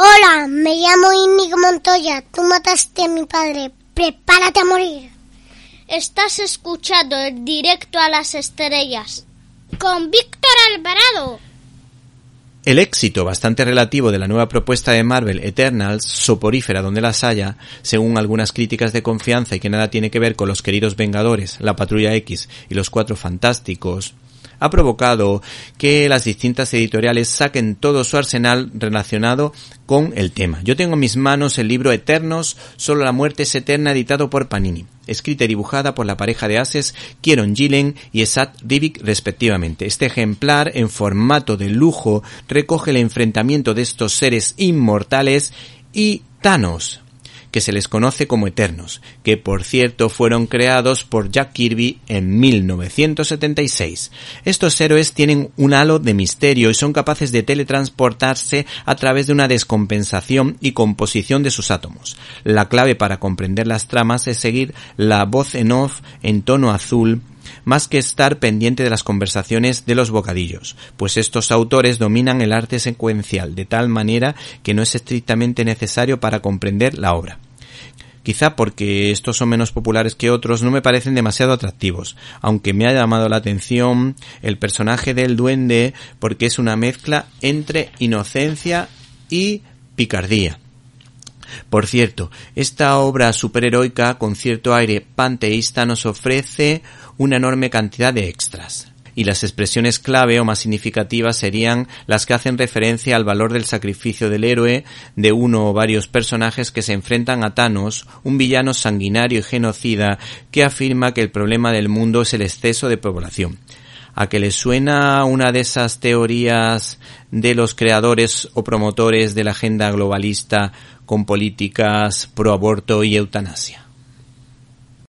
Hola, me llamo Inigo Montoya. Tú mataste a mi padre. Prepárate a morir. Estás escuchando el directo a las estrellas con Víctor Alvarado. El éxito bastante relativo de la nueva propuesta de Marvel Eternals, soporífera donde las haya, según algunas críticas de confianza y que nada tiene que ver con los queridos Vengadores, la Patrulla X y los Cuatro Fantásticos, ha provocado que las distintas editoriales saquen todo su arsenal relacionado con el tema. Yo tengo en mis manos el libro Eternos, Solo la muerte es eterna, editado por Panini, escrita y dibujada por la pareja de ases Kieron Gillen y Esat Rivik respectivamente. Este ejemplar, en formato de lujo, recoge el enfrentamiento de estos seres inmortales y Thanos, que se les conoce como Eternos, que por cierto fueron creados por Jack Kirby en 1976. Estos héroes tienen un halo de misterio y son capaces de teletransportarse a través de una descompensación y composición de sus átomos. La clave para comprender las tramas es seguir la voz en off en tono azul más que estar pendiente de las conversaciones de los bocadillos, pues estos autores dominan el arte secuencial de tal manera que no es estrictamente necesario para comprender la obra. Quizá porque estos son menos populares que otros no me parecen demasiado atractivos, aunque me ha llamado la atención el personaje del duende porque es una mezcla entre inocencia y picardía. Por cierto, esta obra superheroica con cierto aire panteísta nos ofrece una enorme cantidad de extras. Y las expresiones clave o más significativas serían las que hacen referencia al valor del sacrificio del héroe de uno o varios personajes que se enfrentan a Thanos, un villano sanguinario y genocida que afirma que el problema del mundo es el exceso de población a que le suena una de esas teorías de los creadores o promotores de la agenda globalista con políticas pro aborto y eutanasia.